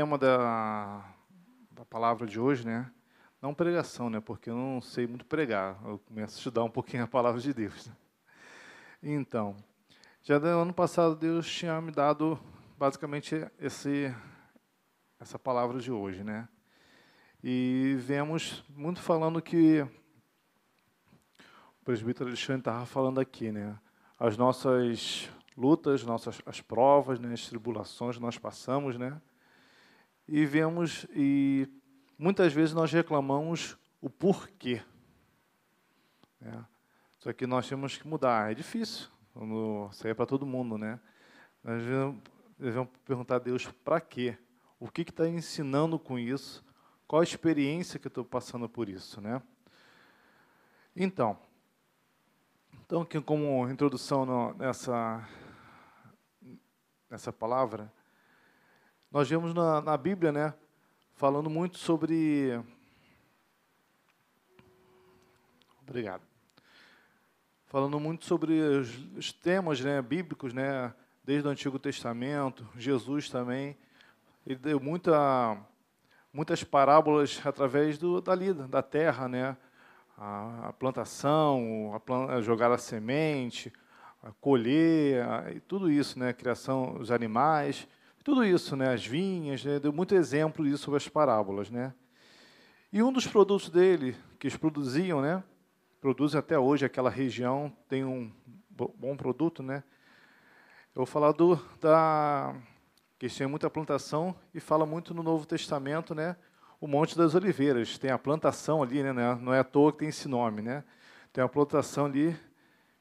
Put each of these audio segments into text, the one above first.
tema da, da palavra de hoje, né? Não pregação, né? Porque eu não sei muito pregar. Eu começo a estudar um pouquinho a palavra de Deus. Né? Então, já no ano passado Deus tinha me dado basicamente esse essa palavra de hoje, né? E vemos muito falando que o presbítero Alexandre estava falando aqui, né? As nossas lutas, nossas as provas, né, as tribulações que nós passamos, né? E vemos e muitas vezes nós reclamamos o porquê. Né? Só que nós temos que mudar. É difícil. Isso aí é para todo mundo, né? Nós devemos perguntar a Deus para quê? O que está ensinando com isso? Qual a experiência que estou passando por isso, né? Então, então aqui como introdução no, nessa nessa palavra, nós vemos na, na Bíblia, né, falando muito sobre. Obrigado. Falando muito sobre os, os temas né, bíblicos, né, desde o Antigo Testamento, Jesus também. Ele deu muita, muitas parábolas através do, da lida, da terra, né? A, a plantação, a jogar a semente, a colher, a, e tudo isso, né? A criação dos animais. Tudo isso, né? as vinhas, né? deu muito exemplo disso sobre as parábolas. Né? E um dos produtos dele, que eles produziam, né? produzem até hoje, aquela região tem um bom produto, né? Eu vou falar do, da, que têm muita plantação e fala muito no Novo Testamento, né? O Monte das Oliveiras. Tem a plantação ali, né? Não é à toa que tem esse nome, né? Tem a plantação ali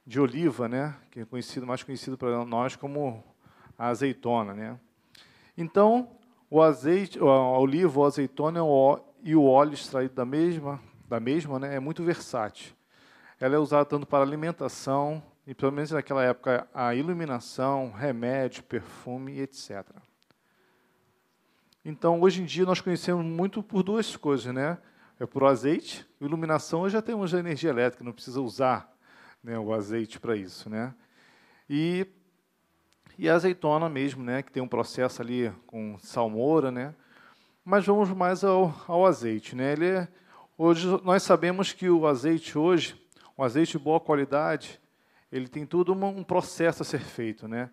de oliva, né? Que é conhecido, mais conhecido para nós como a azeitona, né? Então, o azeite, a oliva, o azeitona e o óleo extraído da mesma, da mesma né, é muito versátil. Ela é usada tanto para alimentação, e pelo menos naquela época, a iluminação, remédio, perfume, etc. Então, hoje em dia, nós conhecemos muito por duas coisas, né? É por azeite, iluminação, já temos a energia elétrica, não precisa usar né, o azeite para isso, né? E e a azeitona mesmo, né, que tem um processo ali com salmoura, né? Mas vamos mais ao, ao azeite, né? Ele é, hoje nós sabemos que o azeite hoje, um azeite de boa qualidade, ele tem todo um processo a ser feito, né?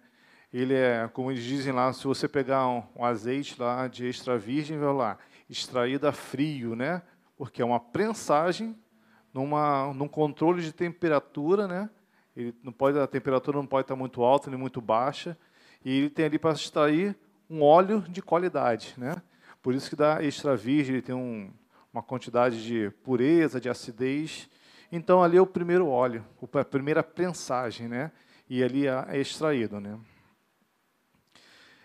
Ele é, como eles dizem lá, se você pegar um, um azeite lá de extra virgem, vai lá, extraído a frio, né? Porque é uma prensagem numa, num controle de temperatura, né? Ele não pode, a temperatura não pode estar muito alta nem muito baixa. E ele tem ali para extrair um óleo de qualidade. Né? Por isso que dá extra virgem, ele tem um, uma quantidade de pureza, de acidez. Então ali é o primeiro óleo, a primeira prensagem, né? E ali é, é extraído, né?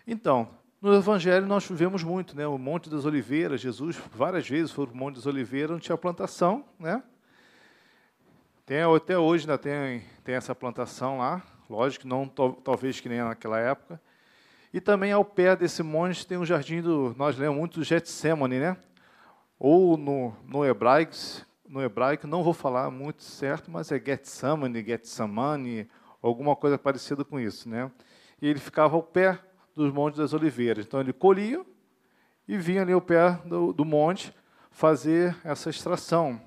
Então, no Evangelho nós vemos muito, né? O Monte das Oliveiras, Jesus várias vezes foi o Monte das Oliveiras, não tinha plantação, né? Tem, até hoje ainda tem, tem essa plantação lá, lógico, não talvez que nem naquela época. E também ao pé desse monte tem um jardim do, nós lemos muito do Getsemane, né? Ou no, no hebraico, no hebraico não vou falar muito certo, mas é Getsemane, Getsemane, alguma coisa parecida com isso, né? E ele ficava ao pé dos montes das oliveiras. Então ele colhia e vinha ali ao pé do, do monte fazer essa extração.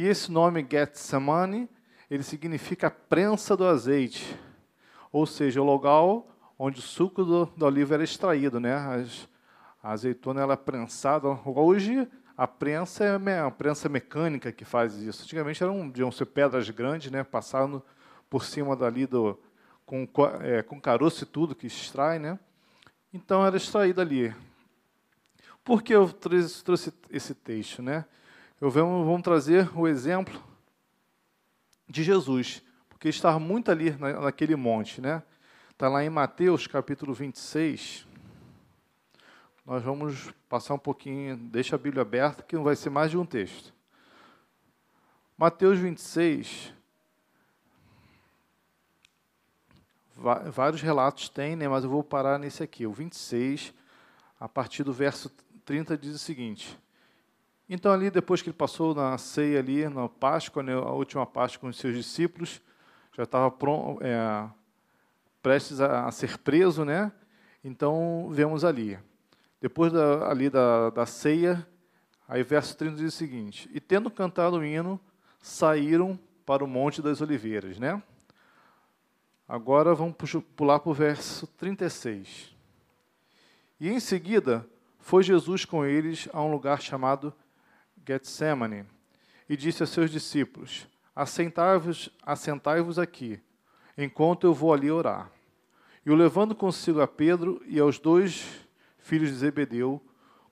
E esse nome Getsemane, ele significa prensa do azeite, ou seja, o local onde o suco do, do oliva era extraído, né? As, a azeitona ela é prensada. Hoje a prensa é a prensa mecânica que faz isso. Antigamente eram deviam ser pedras grandes, né? Passando por cima dali do com, é, com caroço e tudo que extrai, né? Então era extraído ali. Por que eu trouxe, trouxe esse texto, né? Eu vamos, vamos trazer o exemplo de Jesus, porque estava muito ali na, naquele monte, né? Está lá em Mateus capítulo 26. Nós vamos passar um pouquinho, deixa a Bíblia aberta, que não vai ser mais de um texto. Mateus 26. Vários relatos tem, né, mas eu vou parar nesse aqui. O 26, a partir do verso 30, diz o seguinte: então, ali, depois que ele passou na ceia ali, na Páscoa, né, a última Páscoa com os seus discípulos, já estava é, prestes a, a, ser preso, né? Então, vemos ali. depois da, ali da, da ceia, aí verso 30 diz o seguinte: E tendo cantado o hino, saíram para o Monte das Oliveiras, né? Agora vamos pular para o verso 36. E em seguida foi Jesus com eles a um lugar chamado Getsemane e disse a seus discípulos: Assentai-vos assentai aqui, enquanto eu vou ali orar. E o levando consigo a Pedro e aos dois filhos de Zebedeu,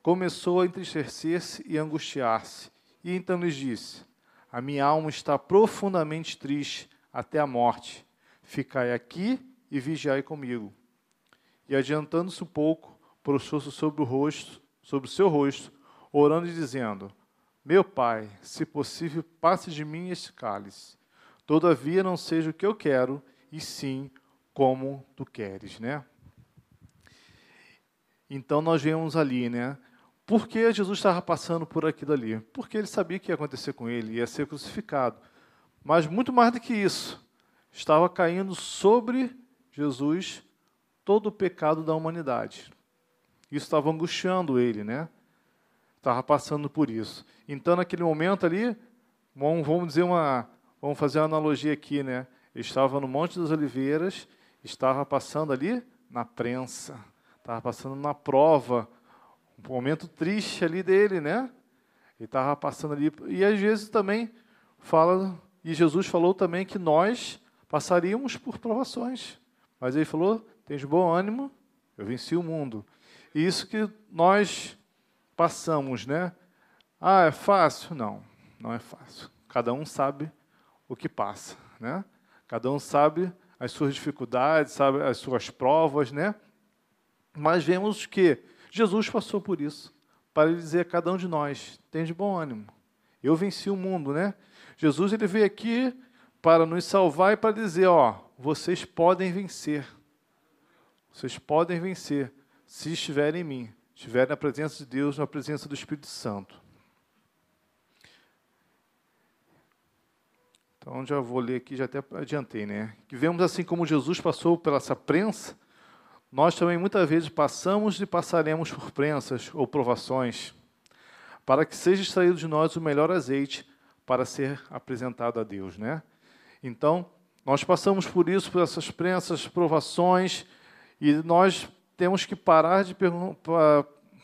começou a entristecer-se e angustiar-se. E então lhes disse: A minha alma está profundamente triste até a morte. Ficai aqui e vigiai comigo. E adiantando-se um pouco, prostrou-se sobre o rosto, sobre o seu rosto, orando e dizendo: Meu pai, se possível, passe de mim este cálice. Todavia não seja o que eu quero, e sim como tu queres, né? Então nós vemos ali, né? Por que Jesus estava passando por aquilo ali? Porque ele sabia que ia acontecer com ele, ia ser crucificado. Mas muito mais do que isso, estava caindo sobre Jesus todo o pecado da humanidade. Isso estava angustiando ele, né? Estava passando por isso. Então, naquele momento ali, vamos dizer uma, vamos fazer uma analogia aqui, né? Estava no Monte das Oliveiras, estava passando ali na prensa, estava passando na prova, um momento triste ali dele, né? Ele estava passando ali e às vezes também fala e Jesus falou também que nós passaríamos por provações, mas ele falou: "Tens bom ânimo, eu venci o mundo". E isso que nós passamos, né? Ah, é fácil? Não, não é fácil. Cada um sabe o que passa, né? Cada um sabe as suas dificuldades, sabe as suas provas, né? Mas vemos que Jesus passou por isso para dizer a cada um de nós: tem de bom ânimo. Eu venci o mundo, né? Jesus ele veio aqui para nos salvar e para dizer, ó, vocês podem vencer. Vocês podem vencer se estiverem em mim, estiverem na presença de Deus, na presença do Espírito Santo. Então já vou ler aqui, já até adiantei, né? Que vemos assim como Jesus passou pela essa prensa, nós também muitas vezes passamos e passaremos por prensas ou provações, para que seja extraído de nós o melhor azeite para ser apresentado a Deus, né? Então, nós passamos por isso, por essas prensas, provações, e nós temos que parar de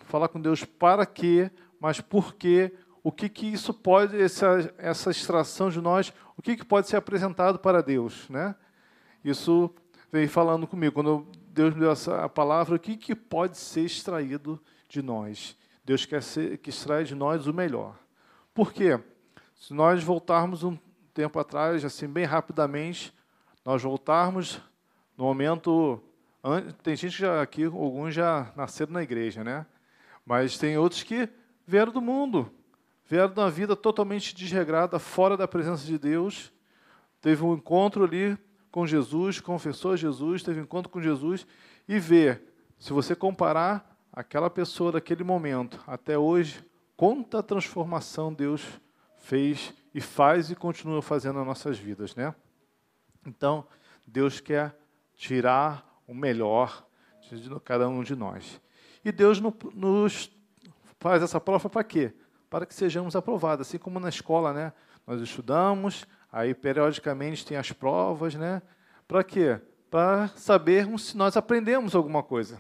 falar com Deus para quê, mas por quê, o que, que isso pode, essa, essa extração de nós, o que, que pode ser apresentado para Deus. Né? Isso veio falando comigo. Quando Deus me deu essa palavra, o que, que pode ser extraído de nós? Deus quer ser, que extrai de nós o melhor. Por quê? Se nós voltarmos um tempo atrás, assim, bem rapidamente, nós voltarmos no momento tem gente já aqui, alguns já nasceram na igreja, né? Mas tem outros que vieram do mundo, vieram de uma vida totalmente desregrada, fora da presença de Deus. Teve um encontro ali com Jesus, confessou Jesus, teve um encontro com Jesus e vê, se você comparar aquela pessoa daquele momento até hoje, quanta transformação Deus fez e faz e continua fazendo nas nossas vidas, né? Então, Deus quer tirar o melhor de cada um de nós. E Deus nos faz essa prova para quê? Para que sejamos aprovados, assim como na escola, né? Nós estudamos, aí periodicamente tem as provas, né? Para quê? Para sabermos se nós aprendemos alguma coisa,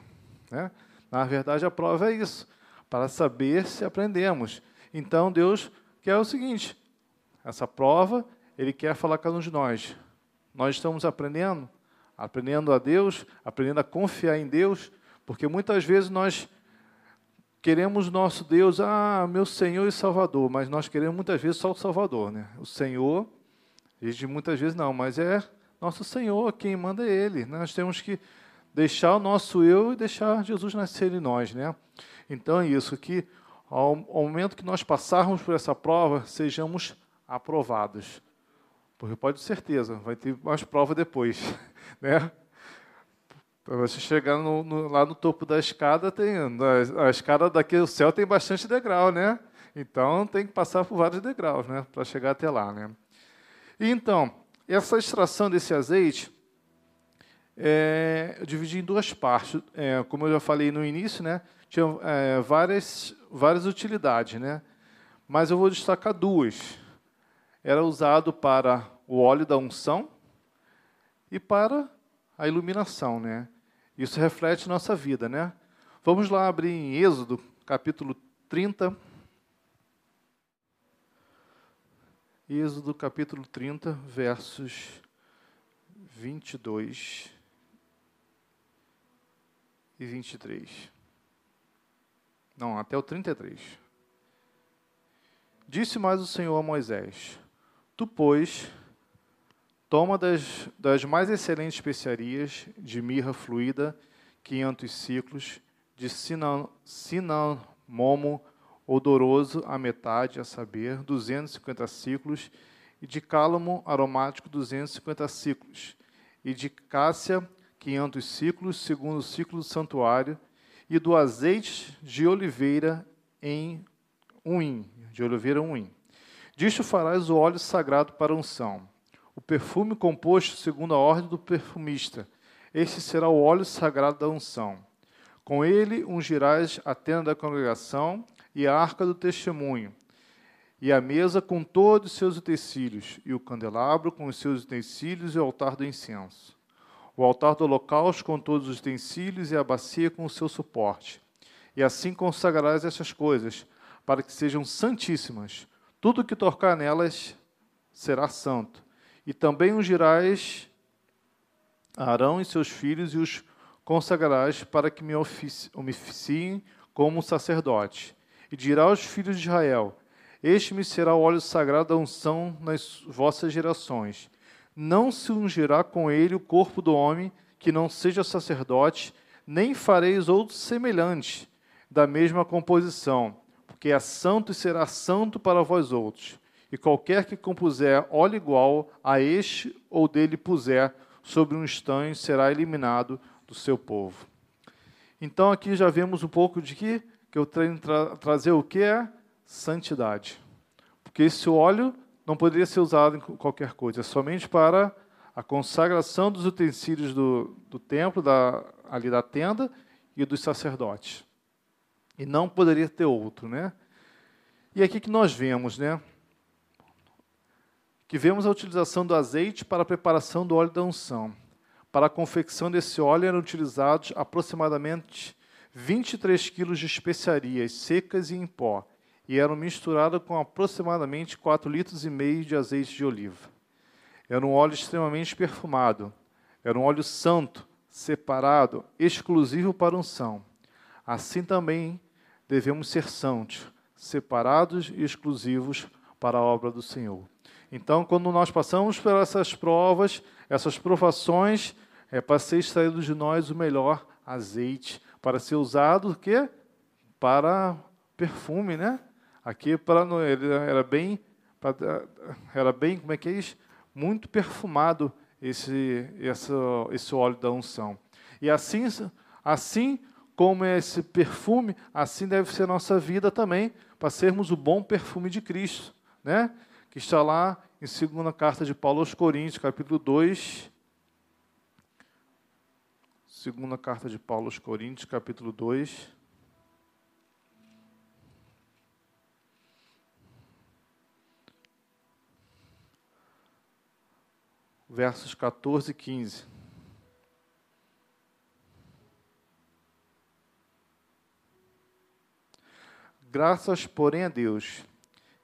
né? Na verdade, a prova é isso, para saber se aprendemos. Então, Deus quer o seguinte: essa prova, Ele quer falar com cada um de nós. Nós estamos aprendendo? Aprendendo a Deus, aprendendo a confiar em Deus, porque muitas vezes nós queremos nosso Deus, ah, meu Senhor e Salvador, mas nós queremos muitas vezes só o Salvador, né? O Senhor, e muitas vezes não, mas é nosso Senhor, quem manda é Ele. Nós temos que deixar o nosso eu e deixar Jesus nascer em nós, né? Então é isso, que ao momento que nós passarmos por essa prova, sejamos aprovados. Porque pode ter certeza, vai ter mais prova depois. Né? Para você chegar no, no, lá no topo da escada, tem a, a escada daqui do céu tem bastante degrau, né? Então tem que passar por vários degraus, né, para chegar até lá, né? E, então essa extração desse azeite é, eu dividi em duas partes, é, como eu já falei no início, né? tinha é, várias, várias utilidades, né? Mas eu vou destacar duas. Era usado para o óleo da unção e para a iluminação, né? Isso reflete nossa vida, né? Vamos lá abrir em Êxodo, capítulo 30. Êxodo, capítulo 30, versos 22 e 23. Não, até o 33. Disse mais o Senhor a Moisés: Tu, pois, toma das, das mais excelentes especiarias de mirra fluida, quinhentos ciclos, de cinamomo odoroso a metade, a saber, 250 ciclos, e de cálamo aromático, 250 ciclos, e de cássia, 500 ciclos, segundo o ciclo do santuário, e do azeite de oliveira em um de oliveira um. Disto farás o óleo sagrado para unção. O perfume composto segundo a ordem do perfumista. Este será o óleo sagrado da unção. Com ele ungirás a tenda da congregação e a arca do testemunho, e a mesa com todos os seus utensílios, e o candelabro com os seus utensílios e o altar do incenso. O altar do holocausto com todos os utensílios e a bacia com o seu suporte. E assim consagrarás essas coisas, para que sejam santíssimas. Tudo que tocar nelas será santo. E também ungirás Arão e seus filhos e os consagrarás para que me oficiem como sacerdote e dirá aos filhos de Israel: Este me será o óleo sagrado da unção nas vossas gerações. Não se ungirá com ele o corpo do homem que não seja sacerdote, nem fareis outro semelhante, da mesma composição, porque é santo e será santo para vós outros. E qualquer que compuser óleo igual a este ou dele puser sobre um estanho será eliminado do seu povo. Então aqui já vemos um pouco de que que eu tenho tra trazer o que é santidade. Porque esse óleo não poderia ser usado em qualquer coisa, é somente para a consagração dos utensílios do, do templo, da, ali da tenda, e dos sacerdotes. E não poderia ter outro, né? E aqui que nós vemos, né? Que vemos a utilização do azeite para a preparação do óleo da unção. Para a confecção desse óleo eram utilizados aproximadamente 23 quilos de especiarias secas e em pó, e eram misturadas com aproximadamente 4 litros e meio de azeite de oliva. Era um óleo extremamente perfumado. Era um óleo santo, separado, exclusivo para unção. Assim também devemos ser santos, separados e exclusivos para a obra do Senhor. Então, quando nós passamos por essas provas, essas provações, é para ser extraído de nós o melhor azeite, para ser usado que para perfume, né? Aqui para era bem era bem como é que é isso? Muito perfumado esse esse esse óleo da unção. E assim assim como esse perfume, assim deve ser nossa vida também, para sermos o bom perfume de Cristo, né? Que está lá em segunda carta de Paulo aos Coríntios, capítulo 2, Segunda carta de Paulo aos Coríntios, capítulo 2. Versos 14 e 15. Graças, porém, a Deus,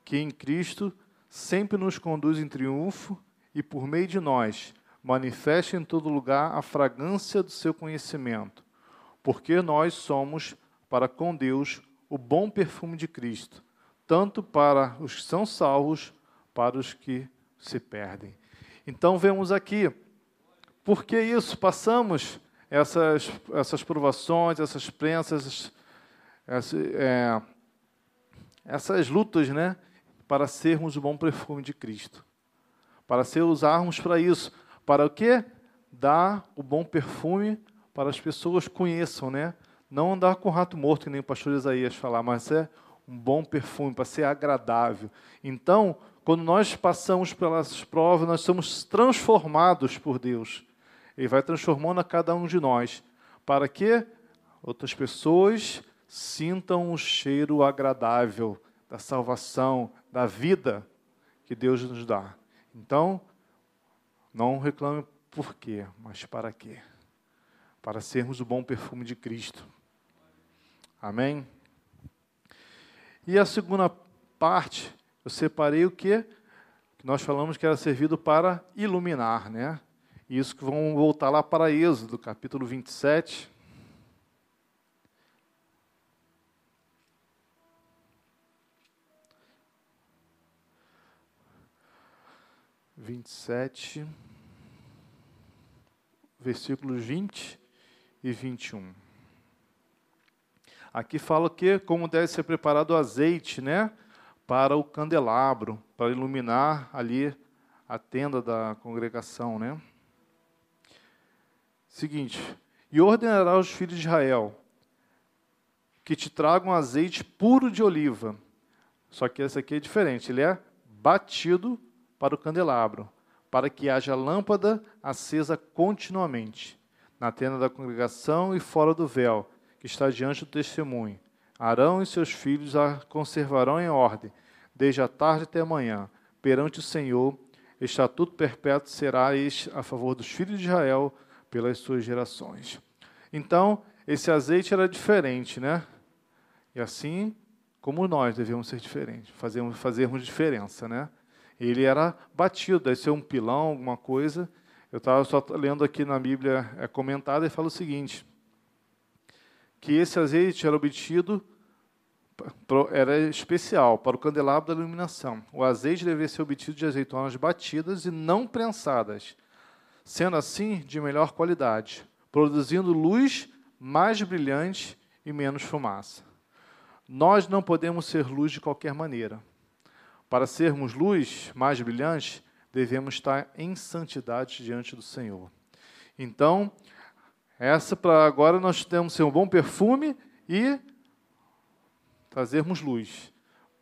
que em Cristo sempre nos conduz em triunfo e por meio de nós manifeste em todo lugar a fragrância do seu conhecimento, porque nós somos, para com Deus, o bom perfume de Cristo, tanto para os que são salvos, para os que se perdem. Então vemos aqui, por que isso? Passamos essas, essas provações, essas prensas, essas, é, essas lutas, né? Para sermos o bom perfume de Cristo. Para ser usarmos para isso, para o quê? Dar o bom perfume para as pessoas conheçam, né? Não andar com rato morto, que nem o pastor Isaías falar, mas é um bom perfume, para ser agradável. Então, quando nós passamos pelas provas, nós somos transformados por Deus. Ele vai transformando a cada um de nós, para que outras pessoas sintam o cheiro agradável da salvação, da vida que Deus nos dá. Então, não reclame por quê, mas para quê? Para sermos o bom perfume de Cristo. Amém? E a segunda parte, eu separei o que? Nós falamos que era servido para iluminar, né? Isso que vamos voltar lá para Êxodo, capítulo 27. Vinte e sete, versículos vinte e vinte e um. Aqui fala que como deve ser preparado o azeite, né, para o candelabro, para iluminar ali a tenda da congregação, né? Seguinte: E ordenará aos filhos de Israel que te tragam azeite puro de oliva. Só que esse aqui é diferente, ele é batido para o candelabro, para que haja lâmpada acesa continuamente na tenda da congregação e fora do véu, que está diante do testemunho. Arão e seus filhos a conservarão em ordem, desde a tarde até a manhã, perante o Senhor. Estatuto perpétuo será este a favor dos filhos de Israel pelas suas gerações. Então, esse azeite era diferente, né? E assim como nós devemos ser diferentes, fazermos, fazermos diferença, né? Ele era batido, deve ser um pilão, alguma coisa. Eu estava só lendo aqui na Bíblia é comentada e fala o seguinte: que esse azeite era obtido, era especial para o candelabro da iluminação. O azeite devia ser obtido de azeitonas batidas e não prensadas, sendo assim de melhor qualidade, produzindo luz mais brilhante e menos fumaça. Nós não podemos ser luz de qualquer maneira. Para sermos luz mais brilhante, devemos estar em santidade diante do Senhor. Então, essa para agora nós temos ser um bom perfume e trazermos luz.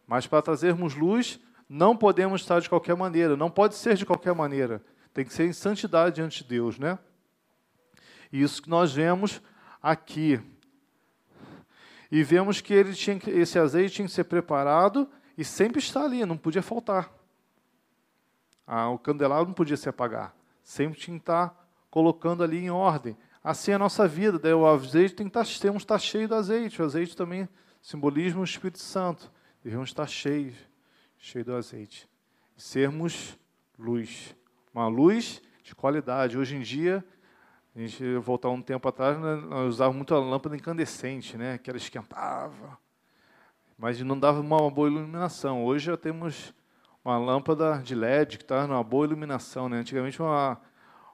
Mas para trazermos luz, não podemos estar de qualquer maneira, não pode ser de qualquer maneira. Tem que ser em santidade diante de Deus, né? E isso que nós vemos aqui. E vemos que ele tinha, esse azeite tinha que ser preparado e sempre está ali, não podia faltar. Ah, o candelabro não podia se apagar. Sempre tinha que estar colocando ali em ordem. Assim é a nossa vida, daí o azeite tem que estar, temos que estar cheio do azeite. O azeite também simbolismo o Espírito Santo. Devemos estar cheios, cheios do azeite. sermos luz. Uma luz de qualidade. Hoje em dia, a gente voltar um tempo atrás, né, nós usávamos muito a lâmpada incandescente, né, que ela esquentava, mas não dava uma boa iluminação. Hoje já temos uma lâmpada de LED que está numa boa iluminação. Né? Antigamente, uma,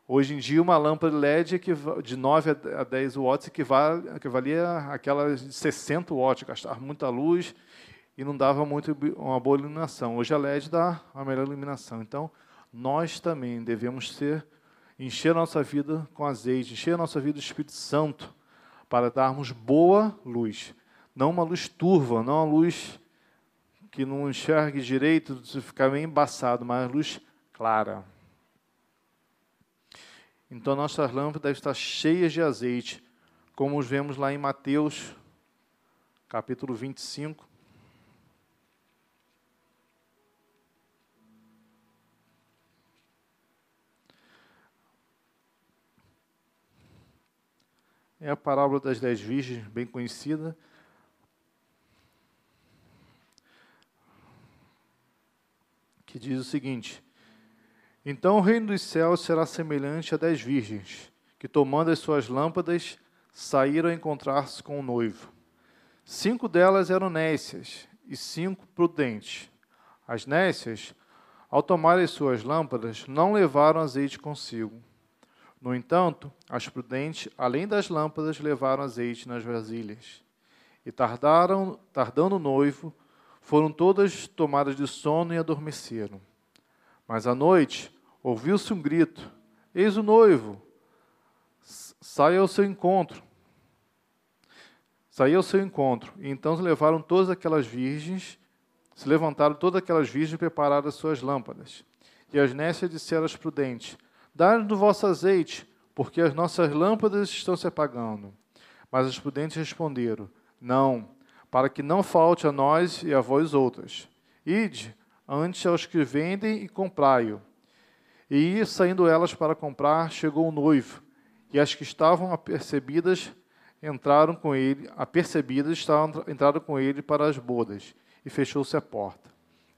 Hoje em dia, uma lâmpada LED de 9 a 10 watts equivalia àquela de 60 watts, gastava muita luz e não dava muito uma boa iluminação. Hoje a LED dá uma melhor iluminação. Então, nós também devemos ser encher a nossa vida com azeite, encher a nossa vida do Espírito Santo, para darmos boa luz. Não uma luz turva, não uma luz que não enxergue direito, ficar meio embaçado, mas luz clara. Então nossas lâmpadas devem estar cheias de azeite, como vemos lá em Mateus, capítulo 25. É a parábola das dez virgens, bem conhecida. Que diz o seguinte: então o reino dos céus será semelhante a dez virgens, que tomando as suas lâmpadas, saíram a encontrar-se com o noivo. Cinco delas eram nécias e cinco prudentes. As nécias, ao tomarem suas lâmpadas, não levaram azeite consigo. No entanto, as prudentes, além das lâmpadas, levaram azeite nas vasilhas. E tardaram, tardando o noivo, foram todas tomadas de sono e adormeceram. Mas à noite, Ouviu-se um grito: Eis o noivo, saia ao seu encontro. Saia ao seu encontro. E então levaram todas aquelas virgens, se levantaram todas aquelas virgens e prepararam as suas lâmpadas. E as nécias disseram às prudentes: Dá-nos do vosso azeite, porque as nossas lâmpadas estão se apagando. Mas as prudentes responderam: Não, para que não falte a nós e a vós outras. Ide, antes aos que vendem e comprai-o. E saindo elas para comprar, chegou o noivo, e as que estavam apercebidas entraram com ele, apercebidas estavam, entraram com ele para as bodas, e fechou-se a porta.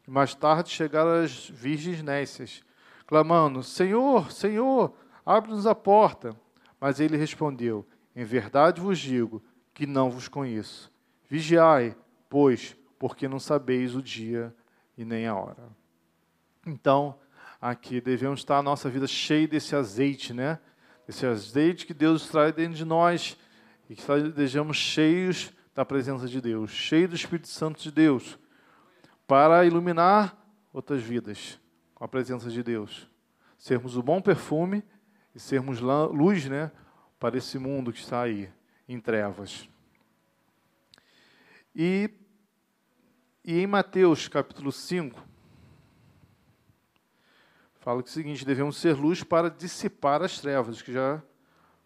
Mais tarde chegaram as virgens nécias, clamando: Senhor, Senhor, abre-nos a porta. Mas ele respondeu: Em verdade vos digo que não vos conheço. Vigiai, pois, porque não sabeis o dia e nem a hora. Então, aqui devemos estar a nossa vida cheia desse azeite, né? Esse azeite que Deus traz dentro de nós e que estejamos cheios da presença de Deus, cheios do Espírito Santo de Deus, para iluminar outras vidas com a presença de Deus. Sermos o bom perfume e sermos luz, né, para esse mundo que está aí em trevas. E, e em Mateus capítulo 5, fala que é o seguinte: devemos ser luz para dissipar as trevas, que já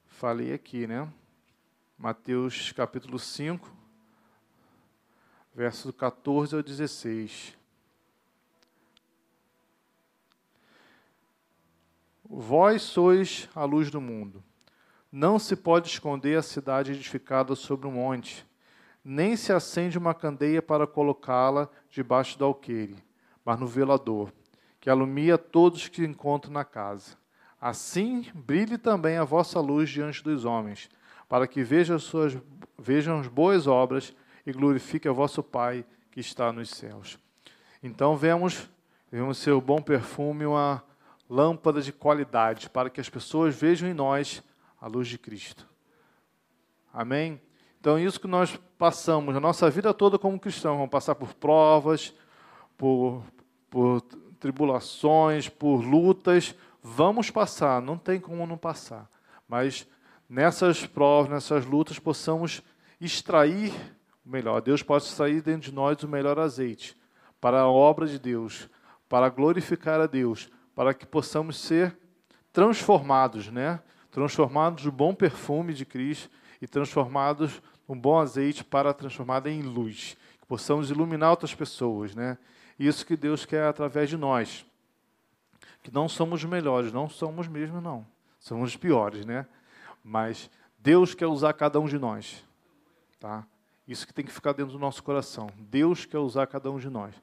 falei aqui, né? Mateus capítulo 5, verso 14 ao 16. Vós sois a luz do mundo. Não se pode esconder a cidade edificada sobre um monte, nem se acende uma candeia para colocá-la debaixo do alqueire, mas no velador, que alumia todos que encontram na casa. Assim brilhe também a vossa luz diante dos homens, para que vejam, suas, vejam as boas obras e glorifique a vosso Pai que está nos céus. Então vemos, vemos ser o bom perfume, uma lâmpada de qualidade, para que as pessoas vejam em nós a luz de Cristo. Amém? Então, isso que nós passamos a nossa vida toda como cristãos, vamos passar por provas, por, por tribulações, por lutas, vamos passar, não tem como não passar. Mas nessas provas, nessas lutas, possamos extrair o melhor. Deus pode extrair dentro de nós o melhor azeite para a obra de Deus, para glorificar a Deus, para que possamos ser transformados, né? Transformados no bom perfume de Cristo e transformados num bom azeite para transformar em luz, que possamos iluminar outras pessoas, né? Isso que Deus quer através de nós. Que não somos melhores, não somos mesmo não. Somos os piores, né? mas Deus quer usar cada um de nós. Tá? Isso que tem que ficar dentro do nosso coração. Deus quer usar cada um de nós.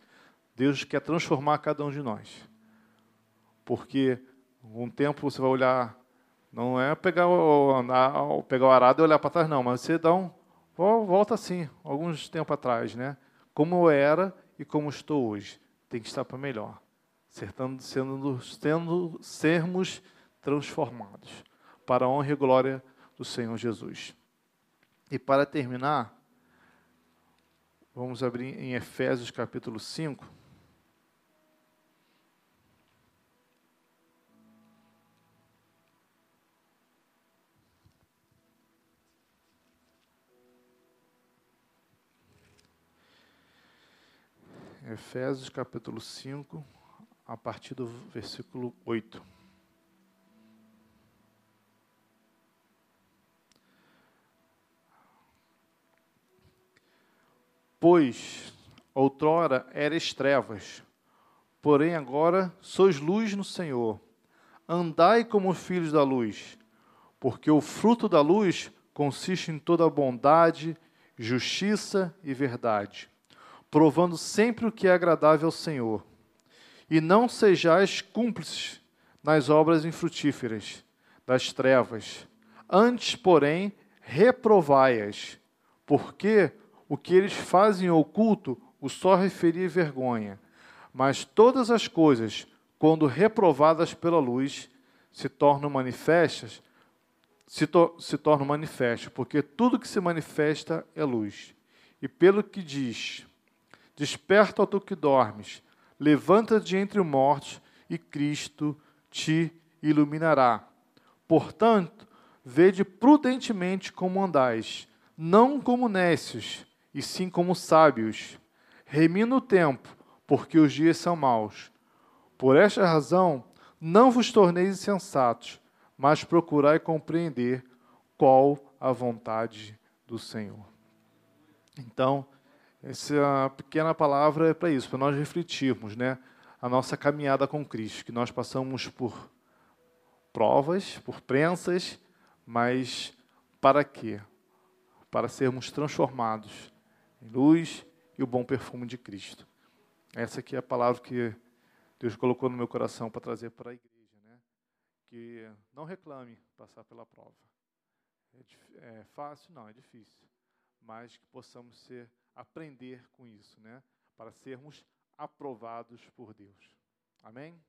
Deus quer transformar cada um de nós. Porque um tempo você vai olhar, não é pegar o, pegar o arado e olhar para trás, não, mas você dá um. Volta assim, alguns tempos atrás, né? Como eu era e como estou hoje. Tem que estar para melhor. Sendo, sendo, sendo, sermos transformados para a honra e glória do Senhor Jesus. E para terminar, vamos abrir em Efésios capítulo 5. Efésios capítulo 5, a partir do versículo 8. Pois outrora eres trevas, porém agora sois luz no Senhor. Andai como filhos da luz, porque o fruto da luz consiste em toda bondade, justiça e verdade, provando sempre o que é agradável ao Senhor. E não sejais cúmplices nas obras infrutíferas das trevas, antes, porém, reprovai-as, porque o que eles fazem oculto o só referia vergonha. Mas todas as coisas, quando reprovadas pela luz, se tornam manifestas, se, to se tornam manifestas, porque tudo que se manifesta é luz. E pelo que diz: Desperta, tu que dormes, levanta-te entre os mortos, e Cristo te iluminará. Portanto, vede prudentemente como andais, não como nécios, e sim como sábios. Remina o tempo, porque os dias são maus. Por esta razão, não vos torneis insensatos, mas procurai compreender qual a vontade do Senhor. Então, essa pequena palavra é para isso, para nós refletirmos, né? A nossa caminhada com Cristo, que nós passamos por provas, por prensas, mas para quê? Para sermos transformados em luz e o bom perfume de Cristo. Essa aqui é a palavra que Deus colocou no meu coração para trazer para a igreja, né? Que não reclame passar pela prova. É, é fácil? Não, é difícil. Mas que possamos ser, aprender com isso, né? Para sermos aprovados por Deus. Amém?